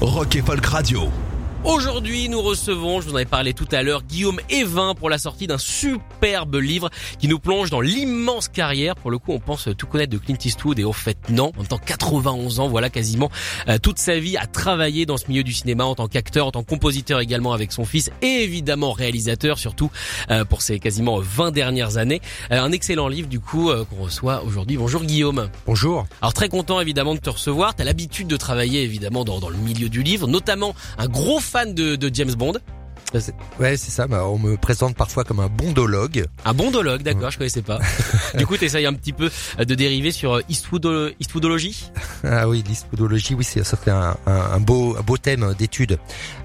Rock et Folk Radio. Aujourd'hui, nous recevons, je vous en ai parlé tout à l'heure, Guillaume Evin pour la sortie d'un superbe livre qui nous plonge dans l'immense carrière. Pour le coup, on pense tout connaître de Clint Eastwood et au fait non. En tant 91 ans, voilà quasiment euh, toute sa vie à travailler dans ce milieu du cinéma en tant qu'acteur, en tant que compositeur également avec son fils et évidemment réalisateur surtout euh, pour ses quasiment 20 dernières années. Euh, un excellent livre du coup qu'on reçoit aujourd'hui. Bonjour Guillaume. Bonjour. Alors très content évidemment de te recevoir. T'as l'habitude de travailler évidemment dans, dans le milieu du livre, notamment un gros fan de, de James Bond. Ouais, c'est ça. Bah, on me présente parfois comme un bondologue. Un bondologue, d'accord, je connaissais pas. du coup, t'essayes un petit peu euh, de dériver sur euh, Eastwood, Eastwoodologie Ah oui, l'Eastwoodologie, oui, c'est un, un, beau, un beau thème d'étude.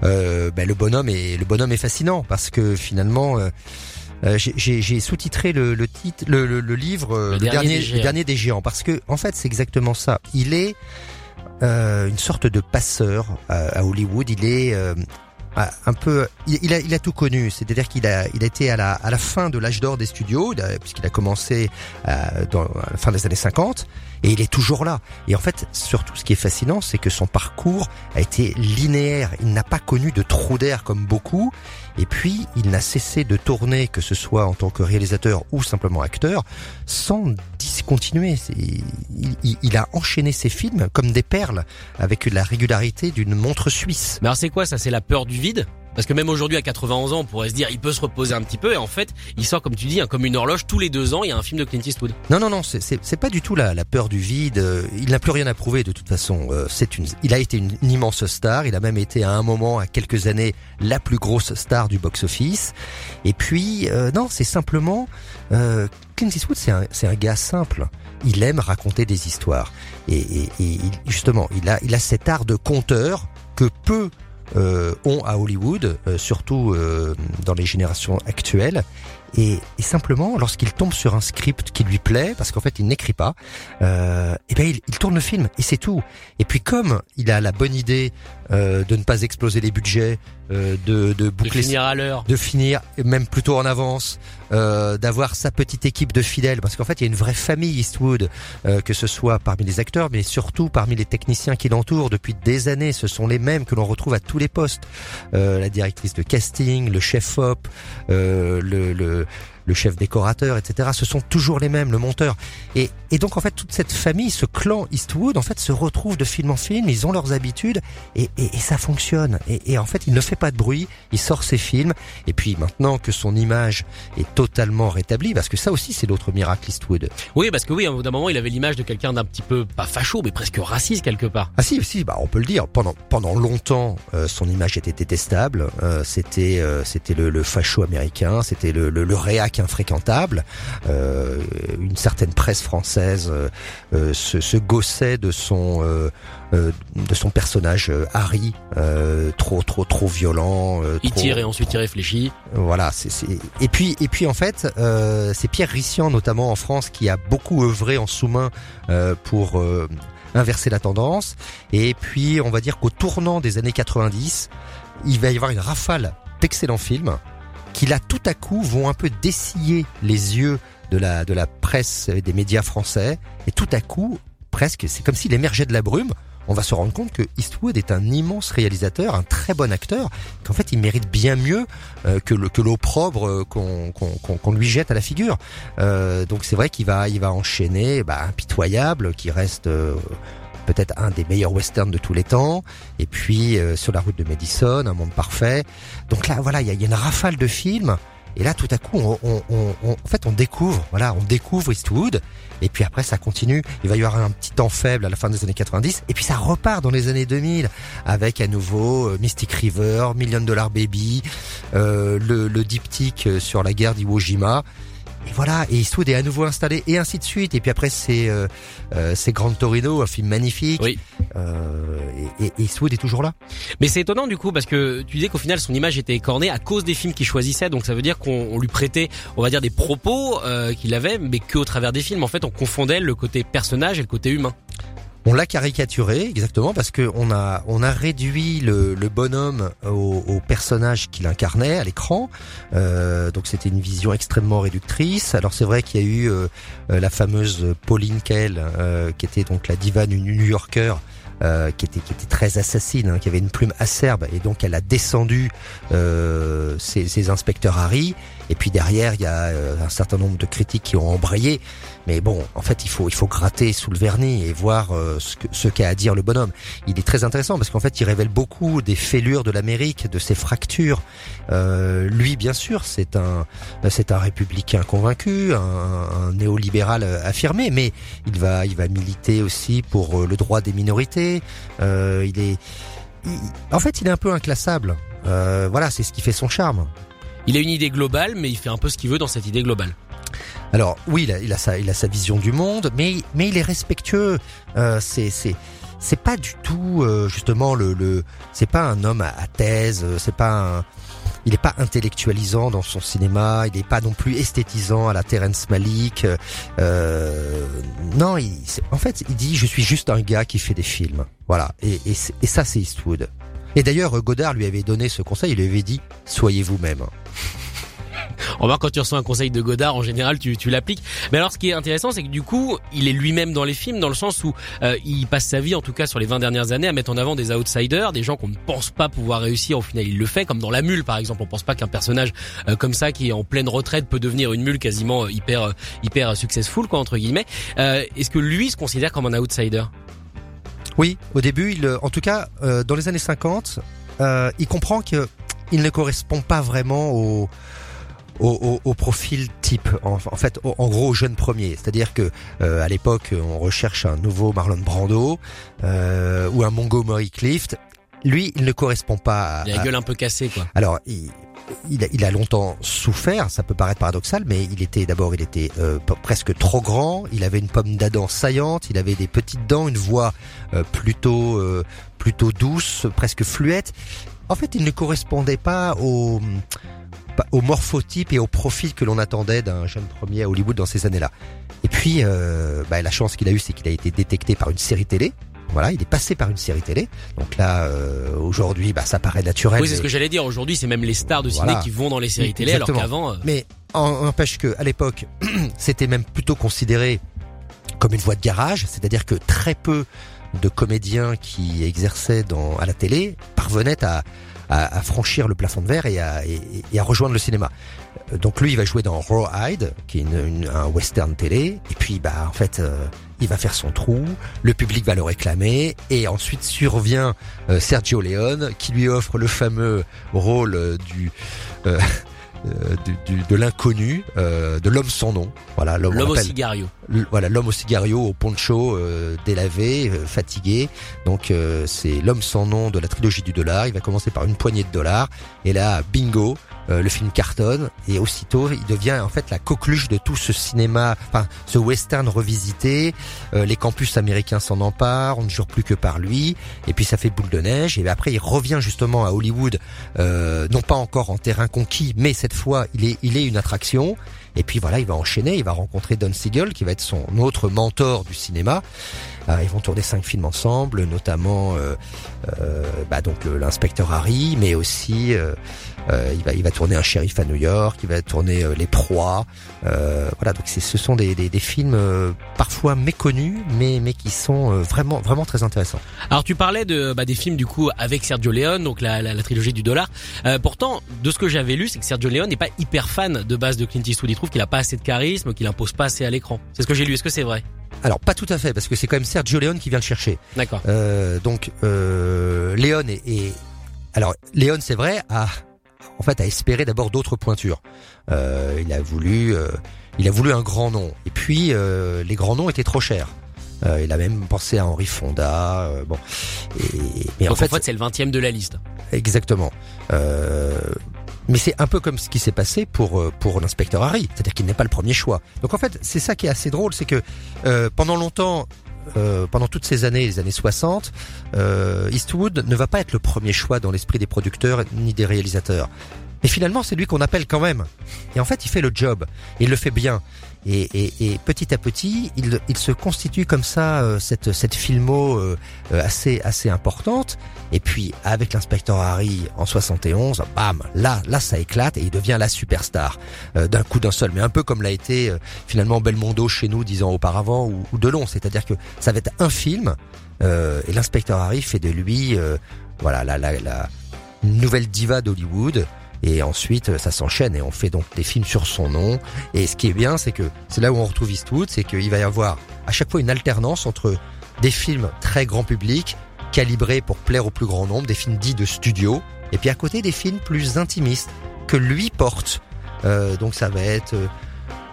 Euh, bah, le bonhomme est le bonhomme est fascinant parce que finalement. Euh, euh j'ai sous-titré le, le, titre, le, le, le livre, dernier, le dernier des géants, parce que en fait c'est exactement ça. Il est euh, une sorte de passeur à, à Hollywood. Il est euh, un peu, il, il, a, il a tout connu. C'est-à-dire qu'il a, il a été à la, à la fin de l'âge d'or des studios, puisqu'il a commencé euh, dans à la fin des années 50, et il est toujours là. Et en fait, surtout, ce qui est fascinant, c'est que son parcours a été linéaire. Il n'a pas connu de trou d'air comme beaucoup. Et puis, il n'a cessé de tourner, que ce soit en tant que réalisateur ou simplement acteur, sans discontinuer. Il, a enchaîné ses films comme des perles, avec la régularité d'une montre suisse. Mais alors c'est quoi ça? C'est la peur du vide? Parce que même aujourd'hui, à 91 ans, on pourrait se dire, il peut se reposer un petit peu. Et en fait, il sort, comme tu dis, comme une horloge. Tous les deux ans, il y a un film de Clint Eastwood. Non, non, non, c'est pas du tout la, la peur du vide. Il n'a plus rien à prouver de toute façon. C'est une, il a été une, une, immense star. Il a même été à un moment, à quelques années, la plus grosse star du box-office. Et puis, euh, non, c'est simplement euh, Clint Eastwood, c'est un, un gars simple. Il aime raconter des histoires. Et, et, et justement, il a, il a cet art de conteur que peu euh, ont à Hollywood, euh, surtout euh, dans les générations actuelles. Et, et simplement, lorsqu'il tombe sur un script qui lui plaît, parce qu'en fait il n'écrit pas, euh, et ben il, il, tourne le film et c'est tout. Et puis comme il a la bonne idée euh, de ne pas exploser les budgets, euh, de, de boucler, de finir à l'heure, de finir même plutôt en avance, euh, d'avoir sa petite équipe de fidèles, parce qu'en fait il y a une vraie famille Eastwood, euh, que ce soit parmi les acteurs, mais surtout parmi les techniciens qui l'entourent. Depuis des années. Ce sont les mêmes que l'on retrouve à tous les postes, euh, la directrice de casting, le chef op, le, le le chef décorateur, etc. Ce sont toujours les mêmes, le monteur. Et, et donc en fait toute cette famille, ce clan Eastwood, en fait se retrouve de film en film. Ils ont leurs habitudes et, et, et ça fonctionne. Et, et, en fait il ne fait pas de bruit, il sort ses films. Et puis maintenant que son image est totalement rétablie, parce que ça aussi c'est l'autre miracle Eastwood. Oui, parce que oui, d'un moment il avait l'image de quelqu'un d'un petit peu pas facho, mais presque raciste quelque part. Ah si, si, bah on peut le dire. Pendant pendant longtemps, euh, son image était détestable. Euh, c'était euh, c'était le, le facho américain, c'était le, le, le réac infréquentable. Euh, une certaine presse française euh, se, se, gossait de son euh, de son personnage Harry, trop trop trop violent. il trop, tire et ensuite il réfléchit. Voilà, c'est et puis et puis en fait c'est Pierre Rissian notamment en France qui a beaucoup œuvré en sous-main pour inverser la tendance. Et puis on va dire qu'au tournant des années 90, il va y avoir une rafale d'excellents films qui là tout à coup vont un peu dessiller les yeux de la, de la presse et des médias français et tout à coup presque c'est comme s'il émergeait de la brume on va se rendre compte que Eastwood est un immense réalisateur, un très bon acteur, qu'en fait il mérite bien mieux euh, que le que l'opprobre qu'on qu'on qu'on lui jette à la figure. Euh, donc c'est vrai qu'il va il va enchaîner bah, impitoyable, qui reste euh, peut-être un des meilleurs westerns de tous les temps. Et puis euh, sur la route de Madison, un monde parfait. Donc là, voilà, il y a, une rafale de films. Et là, tout à coup, on, en fait, on découvre, voilà, on découvre Eastwood. Et puis après, ça continue. Il va y avoir un petit temps faible à la fin des années 90. Et puis ça repart dans les années 2000 avec à nouveau euh, Mystic River, Million Dollar Baby, euh, le, le diptyque sur la guerre d'Iwo Jima. Et voilà, et Eastwood est à nouveau installé et ainsi de suite. Et puis après c'est euh, euh, c'est Grand Torino, un film magnifique. Oui. Euh, et, et Eastwood est toujours là. Mais c'est étonnant du coup parce que tu disais qu'au final son image était écornée à cause des films qu'il choisissait. Donc ça veut dire qu'on on lui prêtait, on va dire, des propos euh, qu'il avait, mais qu'au travers des films. En fait, on confondait le côté personnage et le côté humain. On l'a caricaturé exactement parce que on a on a réduit le, bonhomme au, personnage qu'il incarnait à l'écran. Euh, donc c'était une vision extrêmement réductrice. Alors c'est vrai qu'il y a eu euh, la fameuse Pauline Kael euh, qui était donc la diva du New Yorker. euh, qui était qui était très assassine, hein, qui avait une plume acerbe et donc elle a descendu euh, ses inspecteurs Harry. Et puis derrière il y a euh, un certain nombre de critiques qui ont embrayé. Mais bon, en fait, il faut il faut gratter sous le vernis et voir euh, ce que ce qu'a à dire le bonhomme. Il est très intéressant parce qu'en fait, il révèle beaucoup des fêlures de l'Amérique, de ses fractures. Euh, lui, bien sûr, c'est un c'est un républicain convaincu, un, un néolibéral euh, affirmé, mais il va il va militer aussi pour le droit des minorités. Euh, il est il- en fait, il est un peu inclassable. Euh, voilà, c'est ce qui fait son charme. Il a une idée globale, mais il fait un peu ce qu'il veut dans cette idée globale. Alors oui, il a, il a sa, il a sa vision du monde, mais mais il est respectueux. Euh, c'est c'est c'est pas du tout euh, justement le le c'est pas un homme à, à thèse. euh, C'est pas un, il est pas intellectualisant dans son cinéma. Il est pas non plus esthétisant à la Terrence Malick. Euh, non, il, en fait, il dit je suis juste un gars qui fait des films. Voilà. Et et, et ça c'est Eastwood. Et d'ailleurs, Godard lui avait donné ce conseil. Il lui avait dit soyez vous-même. Remarque, quand tu reçois un conseil de Godard, en général, tu, tu l'appliques. Mais alors, ce qui est intéressant, c'est que du coup, il est lui-même dans les films, dans le sens où euh, il passe sa vie, en tout cas sur les 20 dernières années, à mettre en avant des outsiders, des gens qu'on ne pense pas pouvoir réussir. Au final, il le fait, comme dans La Mule, par exemple. On pense pas qu'un personnage euh, comme ça, qui est en pleine retraite, peut devenir une mule quasiment euh, hyper euh, hyper successful, quoi, entre guillemets. Euh, Est-ce que lui se considère comme un outsider? Oui, au début, il, euh, en tout cas, euh, dans les années 50, euh, il comprend que il ne correspond pas vraiment au, au, profil type, en, fait, en gros, au jeune premier. C'est-à-dire que à l'époque, on recherche un nouveau Marlon Brando ou un Montgomery Clift. Lui, il ne correspond pas. À, Il a la gueule un peu cassée, quoi. alors, il, il, a, il a longtemps souffert, ça peut paraître paradoxal, mais il était d'abord, il était euh, presque trop grand, il avait une pomme d'Adam saillante, il avait des petites dents, une voix euh, plutôt euh, plutôt douce, presque fluette. En fait, il ne correspondait pas au au morphotype et au profil que l'on attendait d'un jeune premier à Hollywood dans ces années-là. Et puis, euh, bah, la chance qu'il a eue, c'est qu'il a été détecté par une série télé. Voilà, il est passé par une série télé. Donc là, euh, aujourd'hui, bah, ça paraît naturel. Oui, c'est ce que j'allais dire. Aujourd'hui, c'est même les stars de ciné Voilà. qui vont dans les séries télé, alors qu'avant, euh, Mais en- n'empêche que à l'époque, c'était même plutôt considéré comme une voie de garage, c'est-à-dire que très peu de comédiens qui exerçaient dans, à la télé parvenaient à, à, à franchir le plafond de verre et à, et, et à rejoindre le cinéma. Euh, Donc lui, il va jouer dans Rawhide, qui est une, une- un western télé, et puis bah en fait, euh, il va faire son trou, le public va le réclamer, et ensuite survient euh, Sergio Leone, qui lui offre le fameux rôle euh, du euh, du- du- de l'inconnu, euh, de l'homme sans nom. Voilà, l'homme au cigario. Voilà l'homme au cigario, au poncho, euh, délavé, euh, fatigué. Donc euh, c'est l'homme sans nom de la trilogie du dollar. Il va commencer par une poignée de dollars et là bingo, euh, le film cartonne et aussitôt il devient en fait la coqueluche de tout ce cinéma, enfin ce western revisité. Euh, les campus américains s'en emparent, on ne jure plus que par lui. Et puis ça fait boule de neige. Et après il revient justement à Hollywood, euh, non pas encore en terrain conquis, mais cette fois il est il est une attraction. Et puis voilà, il va enchaîner, il va rencontrer Don Siegel, qui va être son autre mentor du cinéma. Euh, ils vont tourner cinq films ensemble, notamment euh, euh, bah donc l'inspecteur Harry, mais aussi euh, euh, il va il va tourner un shérif à New York, il va tourner euh, Les Proies. Euh, voilà, donc c'est ce sont des, des, des films euh, parfois méconnus, mais mais qui sont euh, vraiment vraiment très intéressants. Alors tu parlais de bah, des films du coup avec Sergio Leone, donc la, la, la trilogie du dollar. Euh, pourtant, de ce que j'avais lu, c'est que Sergio Leone n'est pas hyper fan de base de Clint Eastwood. Il trouve qu'il a pas assez de charisme, qu'il impose pas assez à l'écran. C'est ce que j'ai lu. Est-ce que c'est vrai? Alors pas tout à fait, parce que c'est quand même Sergio Leone qui vient le chercher. D'accord. Euh, donc euh, Léon est, est- alors Léon c'est vrai a en fait a espéré d'abord d'autres pointures. Euh, il a voulu euh, il a voulu un grand nom et puis euh, les grands noms étaient trop chers. Euh, il a même pensé à Henri Fonda. euh, bon et mais Donc en fait, c'est le 20 e de la liste. exactement. Euh, Mais c'est un peu comme ce qui s'est passé pour pour l'inspecteur Harry, c'est-à-dire qu'il n'est pas le premier choix. Donc en fait, c'est ça qui est assez drôle, c'est que euh, pendant longtemps, euh, pendant toutes ces années, les années 60, euh, Eastwood ne va pas être le premier choix dans l'esprit des producteurs ni des réalisateurs. Mais finalement, c'est lui qu'on appelle quand même. Et en fait, il fait le job. Il le fait bien. Et, et, et petit à petit, il, il, se constitue comme ça euh, cette cette filmo euh, euh, assez assez importante. Et puis avec l'inspecteur Harry en 71, bam, là là ça éclate et il devient la superstar d'un coup d'un seul. Mais un peu comme l'a été finalement Belmondo chez nous dix ans auparavant ou, ou Delon, c'est-à-dire que ça va être un film et l'inspecteur Harry fait de lui voilà la, la, la nouvelle diva d'Hollywood. Et ensuite, ça s'enchaîne et on fait donc des films sur son nom. Et ce qui est bien, c'est que c'est là où on retrouve Eastwood, c'est qu'il va y avoir à chaque fois une alternance entre des films très grand public, calibrés pour plaire au plus grand nombre, des films dits de studio, et puis à côté des films plus intimistes que lui porte. Euh, donc ça va être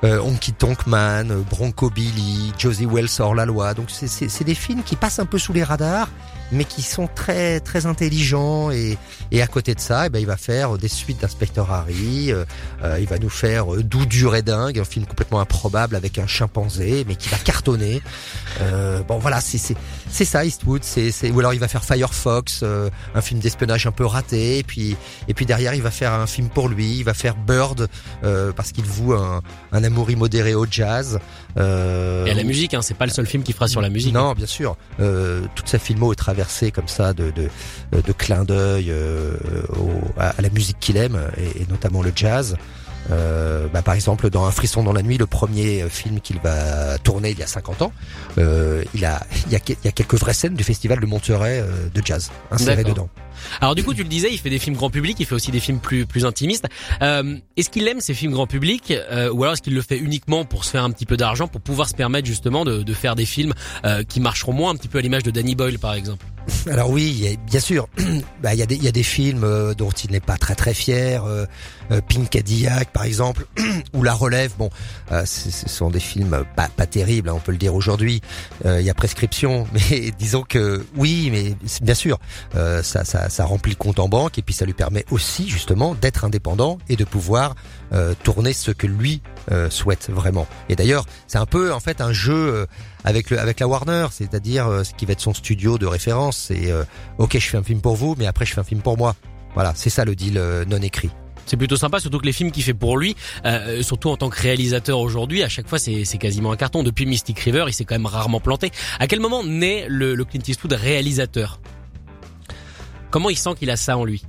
euh, Honky Tonk Man, Bronco Billy, Josie Wells hors la loi. Donc c'est des films qui passent un peu sous les radars mais qui sont très très intelligents et, et à côté de ça, eh ben, il va faire des suites d'inspecteur Harry, euh, euh, il va nous faire euh, Doux dur et un film complètement improbable avec un chimpanzé, mais qui va cartonner. Euh, bon voilà, c'est c'est ça Eastwood, c'est ou alors il va faire Firefox, euh, un film d'espionnage un peu raté, et puis et puis derrière il va faire un film pour lui, il va faire Bird euh, parce qu'il voue un, un amour immodéré au jazz. et à la musique, hein, c'est pas le seul film qu'il fera sur la musique. Non, bien sûr, toute sa filmo est traversée comme ça de de, de clins d'œil euh, à, à, la musique qu'il aime et, et, notamment le jazz. Euh, bah, par exemple, dans Un frisson dans la nuit, le premier film qu'il va tourner il y a 50 ans, euh, il a il y a, il y a quelques vraies scènes du festival de Monterey euh, de jazz insérées dedans. Alors du coup, tu le disais, il fait des films grand public, il fait aussi des films plus plus intimistes. Euh, est-ce qu'il aime ces films grand public euh, ou alors est-ce qu'il le fait uniquement pour se faire un petit peu d'argent, pour pouvoir se permettre justement de, de faire des films euh, qui marcheront moins, un petit peu à l'image de Danny Boyle par exemple? Alors oui, bien sûr, bah, il, y a des, il y a des films euh, dont il n'est pas très très fier, euh, euh, Pink Cadillac par exemple, ou La Relève. Bon, ce sont des films pas, pas terribles, hein, on peut le dire aujourd'hui. il y a prescription, mais disons que oui, mais bien sûr, ça, ça, ça remplit le compte en banque et puis ça lui permet aussi justement d'être indépendant et de pouvoir tourner ce que lui souhaite vraiment. Et d'ailleurs, c'est un peu en fait un jeu avec le avec la Warner, c'est-à-dire ce qui va être son studio de référence. C'est euh, ok, je fais un film pour vous, mais après je fais un film pour moi. Voilà, c'est ça le deal euh, non écrit. C'est plutôt sympa, surtout que les films qu'il fait pour lui, euh, surtout en tant que réalisateur aujourd'hui, à chaque fois c'est quasiment un carton. Depuis Mystic River, il s'est quand même rarement planté. À quel moment naît le, le Clint Eastwood réalisateur? Comment il sent qu'il a ça en lui?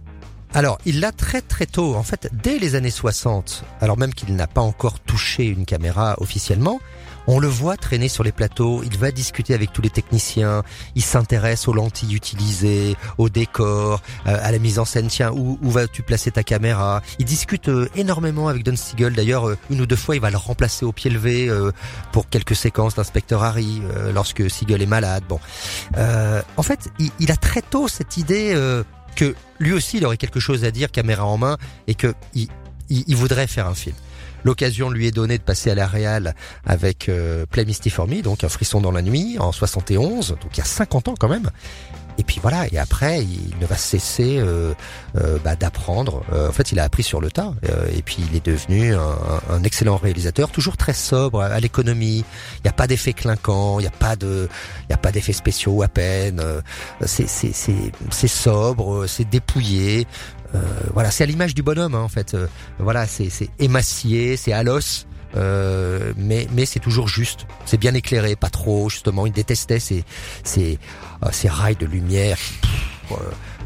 Alors, il l'a très très tôt, en fait, dès les années 60, alors même qu'il n'a pas encore touché une caméra officiellement, on le voit traîner sur les plateaux, il va discuter avec tous les techniciens, il s'intéresse aux lentilles utilisées, au décor, euh, à la mise en scène, tiens, où, où vas-tu placer ta caméra? Il discute euh, énormément avec Don Siegel, d'ailleurs, euh, une ou deux fois, il va le remplacer au pied levé pour quelques séquences d'inspecteur Harry, lorsque Siegel est malade. Bon, en fait, il, il, a très tôt cette idée que lui aussi, il aurait quelque chose à dire, caméra en main, et que il, il voudrait faire un film. L'occasion lui est donnée de passer à la Real avec euh, donc un frisson dans la nuit en 71, donc il y a 50 ans quand même. Et puis voilà, et après, il ne va cesser euh, euh, bah, d'apprendre. Euh, en fait, il a appris sur le tas. Euh, et puis, il est devenu un, excellent réalisateur, toujours très sobre à l'économie. Il n'y a pas d'effet clinquant, il n'y a pas de, il y a pas d'effets spéciaux à peine. C'est, c'est, c'est sobre, c'est dépouillé. Voilà, c'est à l'image du bonhomme, hein, en fait. voilà, c'est, c'est émacié, c'est à l'os. Euh, mais mais c'est toujours juste. C'est bien éclairé, pas trop justement. Il détestait ces ces, euh, ces rails de lumière.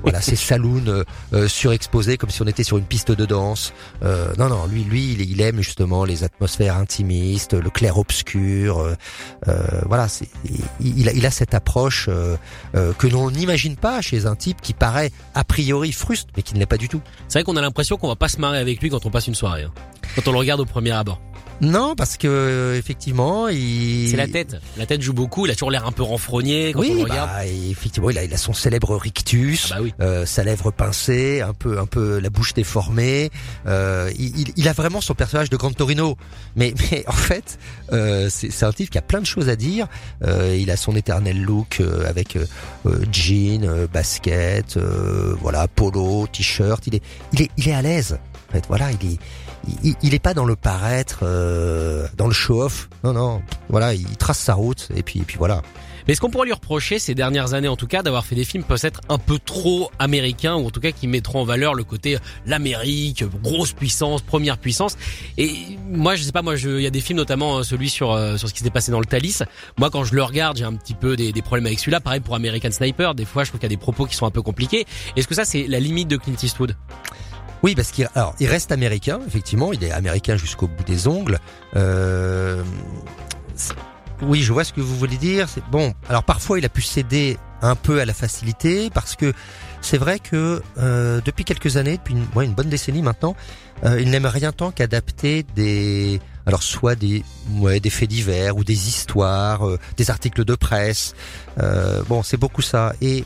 Voilà, ces saloons euh, euh, surexposés comme si on était sur une piste de danse. Euh, non, non, lui, lui, il, aime justement les atmosphères intimistes, le clair obscur. voilà, c'est, il, il, a, cette approche que l'on n'imagine pas chez un type qui paraît a priori fruste, mais qui ne l'est pas du tout. C'est vrai qu'on a l'impression qu'on va pas se marrer avec lui quand on passe une soirée, hein. quand on le regarde au premier abord. Non, parce que euh, effectivement, il. C'est la tête. La tête joue beaucoup. Il a toujours l'air un peu renfrogné quand oui, on le regarde. Bah, effectivement, il a, il a, son célèbre rictus, ah bah oui. euh, sa lèvre pincée, un peu, un peu la bouche déformée. Euh, il, il, a vraiment son personnage de Grand Torino. Mais, mais en fait, euh, c'est un type qui a plein de choses à dire. Euh, il a son éternel look euh, avec jean, basket, voilà, polo, t-shirt. Il est, il est, il est à l'aise. Fait, voilà, il est, pas dans le paraître, euh, dans le show-off. Non, non. Voilà, il trace sa route et puis, et puis voilà. Mais ce qu'on pourrait lui reprocher ces dernières années en tout cas d'avoir fait des films peut-être un peu trop américains ou en tout cas qui mettront en valeur le côté l'Amérique, grosse puissance, première puissance. Et moi je sais pas, moi il y a des films notamment euh, celui sur euh, sur ce qui s'est passé dans le Thalys. Moi quand je le regarde j'ai un petit peu des, des problèmes avec celui-là. Pareil pour American Sniper, des fois je trouve qu'il y a des propos qui sont un peu compliqués. Est-ce que ça c'est la limite de Clint Eastwood? Oui, parce qu'il alors il reste américain, effectivement, il est américain jusqu'au bout des ongles. Euh, oui, je vois ce que vous voulez dire. C'est bon. Alors parfois, il a pu céder un peu à la facilité parce que c'est vrai que euh, depuis quelques années, depuis une, bonne décennie maintenant, euh, il n'aime rien tant qu'adapter des alors soit des ouais, des faits divers ou des histoires, euh, des articles de presse. Euh, bon, c'est beaucoup ça. Et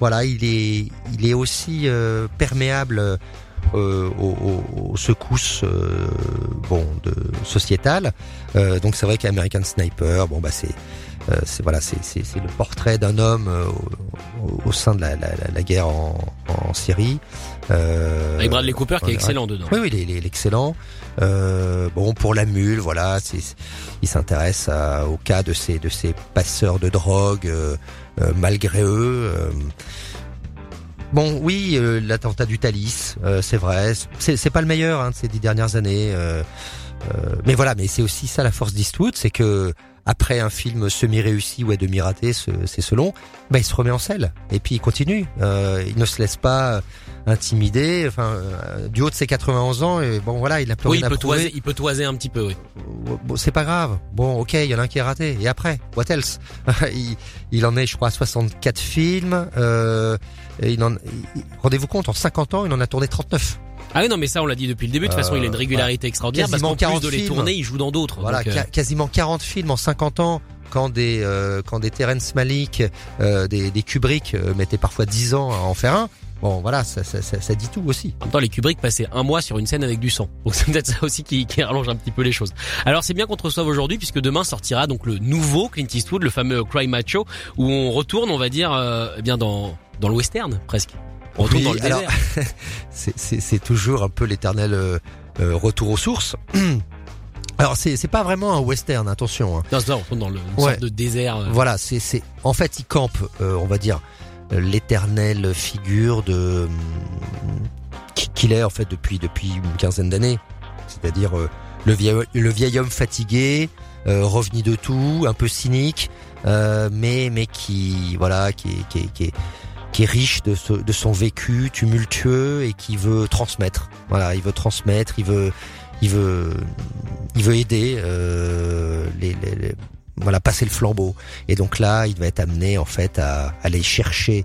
voilà, il est il est aussi euh, perméable euh, aux, aux, secousses euh, bon de sociétales. Euh, donc c'est vrai qu'American Sniper, bon bah c'est euh, c'est voilà c'est c'est le portrait d'un homme euh, au, au, sein de la, la, la guerre en, en Syrie. Avec Bradley Cooper qui est excellent dedans. Oui oui il est, il est excellent. bon pour la mule voilà il s'intéresse au cas de ces de ces passeurs de drogue malgré eux. Bon, oui, euh, l'attentat du Thalys, euh, c'est vrai. C'est pas le meilleur hein, de ces dix dernières années. Euh, mais voilà, mais c'est aussi ça la force d'Eastwood, c'est que après un film semi-réussi ou à demi raté, c'est selon, bah, il se remet en selle et puis il continue. il ne se laisse pas intimider. Enfin, du haut de ses 91 ans, et bon voilà, il a plus oui, rien il peut toiser, il peut toiser un petit peu. Oui. Bon, c'est pas grave. Bon, ok, il y en a un qui est raté. Et après, what else? Il, il, en est, je crois, à 64 films. Euh, Rendez-vous compte, en 50 ans, il en a tourné 39. Ah oui, non, mais ça, on l'a dit depuis le début. De toute façon, il a une régularité extraordinaire quasiment parce qu'en plus de les tourner, il joue dans d'autres. Voilà, donc, euh... quasiment 40 films en 50 ans. Quand des euh, quand des Terrence Malick, euh, des, des Kubrick euh, mettaient parfois 10 ans à en faire un. Bon, voilà, ça, ça, ça, ça, dit tout aussi. En même temps, les Kubrick passaient un mois sur une scène avec du sang. Donc c'est peut-être ça aussi qui, qui rallonge un petit peu les choses. Alors c'est bien qu'on te reçoive aujourd'hui puisque demain sortira donc le nouveau Clint Eastwood, le fameux Cry Macho, où on retourne, on va dire, euh, eh bien dans dans le western presque. On retourne Oui, dans le alors, désert. c'est- toujours un peu l'éternel euh, euh, retour aux sources. Alors c'est c'est pas vraiment un western, attention. hein. Non, on retourne dans le une Ouais. sorte de désert. euh, Voilà, c'est c'est en fait il campe, euh, on va dire l'éternelle figure de qui- qu'il est en fait depuis depuis une quinzaine d'années. C'est-à-dire euh, le vieil le vieil homme fatigué, euh, revenu de tout, un peu cynique, euh, mais mais qui voilà qui est qui est, qui est, qui est riche de, ce- de son vécu tumultueux et qui veut transmettre. Voilà, il veut transmettre, il veut il veut il veut aider euh, les, les- les- voilà passer le flambeau. Et donc là il va être amené en fait à aller chercher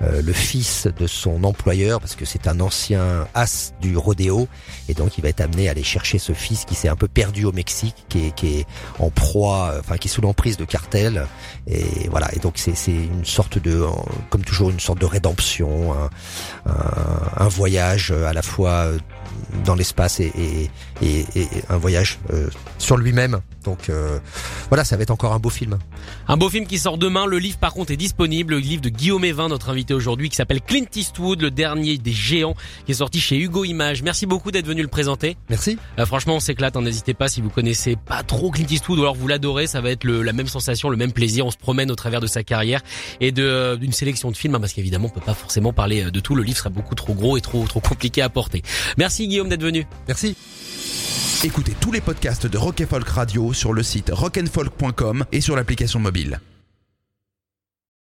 euh, le fils de son employeur parce que c'est un ancien as du rodéo. Et donc il va être amené à aller chercher ce fils qui s'est un peu perdu au Mexique qui est, qui est en proie euh, enfin qui est sous l'emprise de cartels. Et voilà. Et donc c'est une sorte de euh, comme toujours une sorte de rédemption un, un, un voyage à la fois euh, dans l'espace et, et, et, et un voyage euh, sur lui-même donc euh, voilà ça va être encore un beau film Un beau film qui sort demain. Le livre, par contre, est disponible. Le livre de Guillaume Evin, notre invité aujourd'hui, qui s'appelle Clint Eastwood, le dernier des géants, qui est sorti chez Hugo Images. Merci beaucoup d'être venu le présenter. merci Euh, franchement, on s'éclate. hein. N'hésitez pas si vous connaissez pas trop Clint Eastwood ou alors vous l'adorez, ça va être le- la même sensation, le même plaisir. On se promène au travers de sa carrière et de euh, d'une sélection de films, hein, parce qu'évidemment, on peut pas forcément parler euh, de tout. Le livre serait beaucoup trop gros et trop trop compliqué à porter. Merci Guillaume d'être venu. merci Écoutez tous les podcasts de Rock Radio sur le site rockandfolk.com et sur l'application mobile.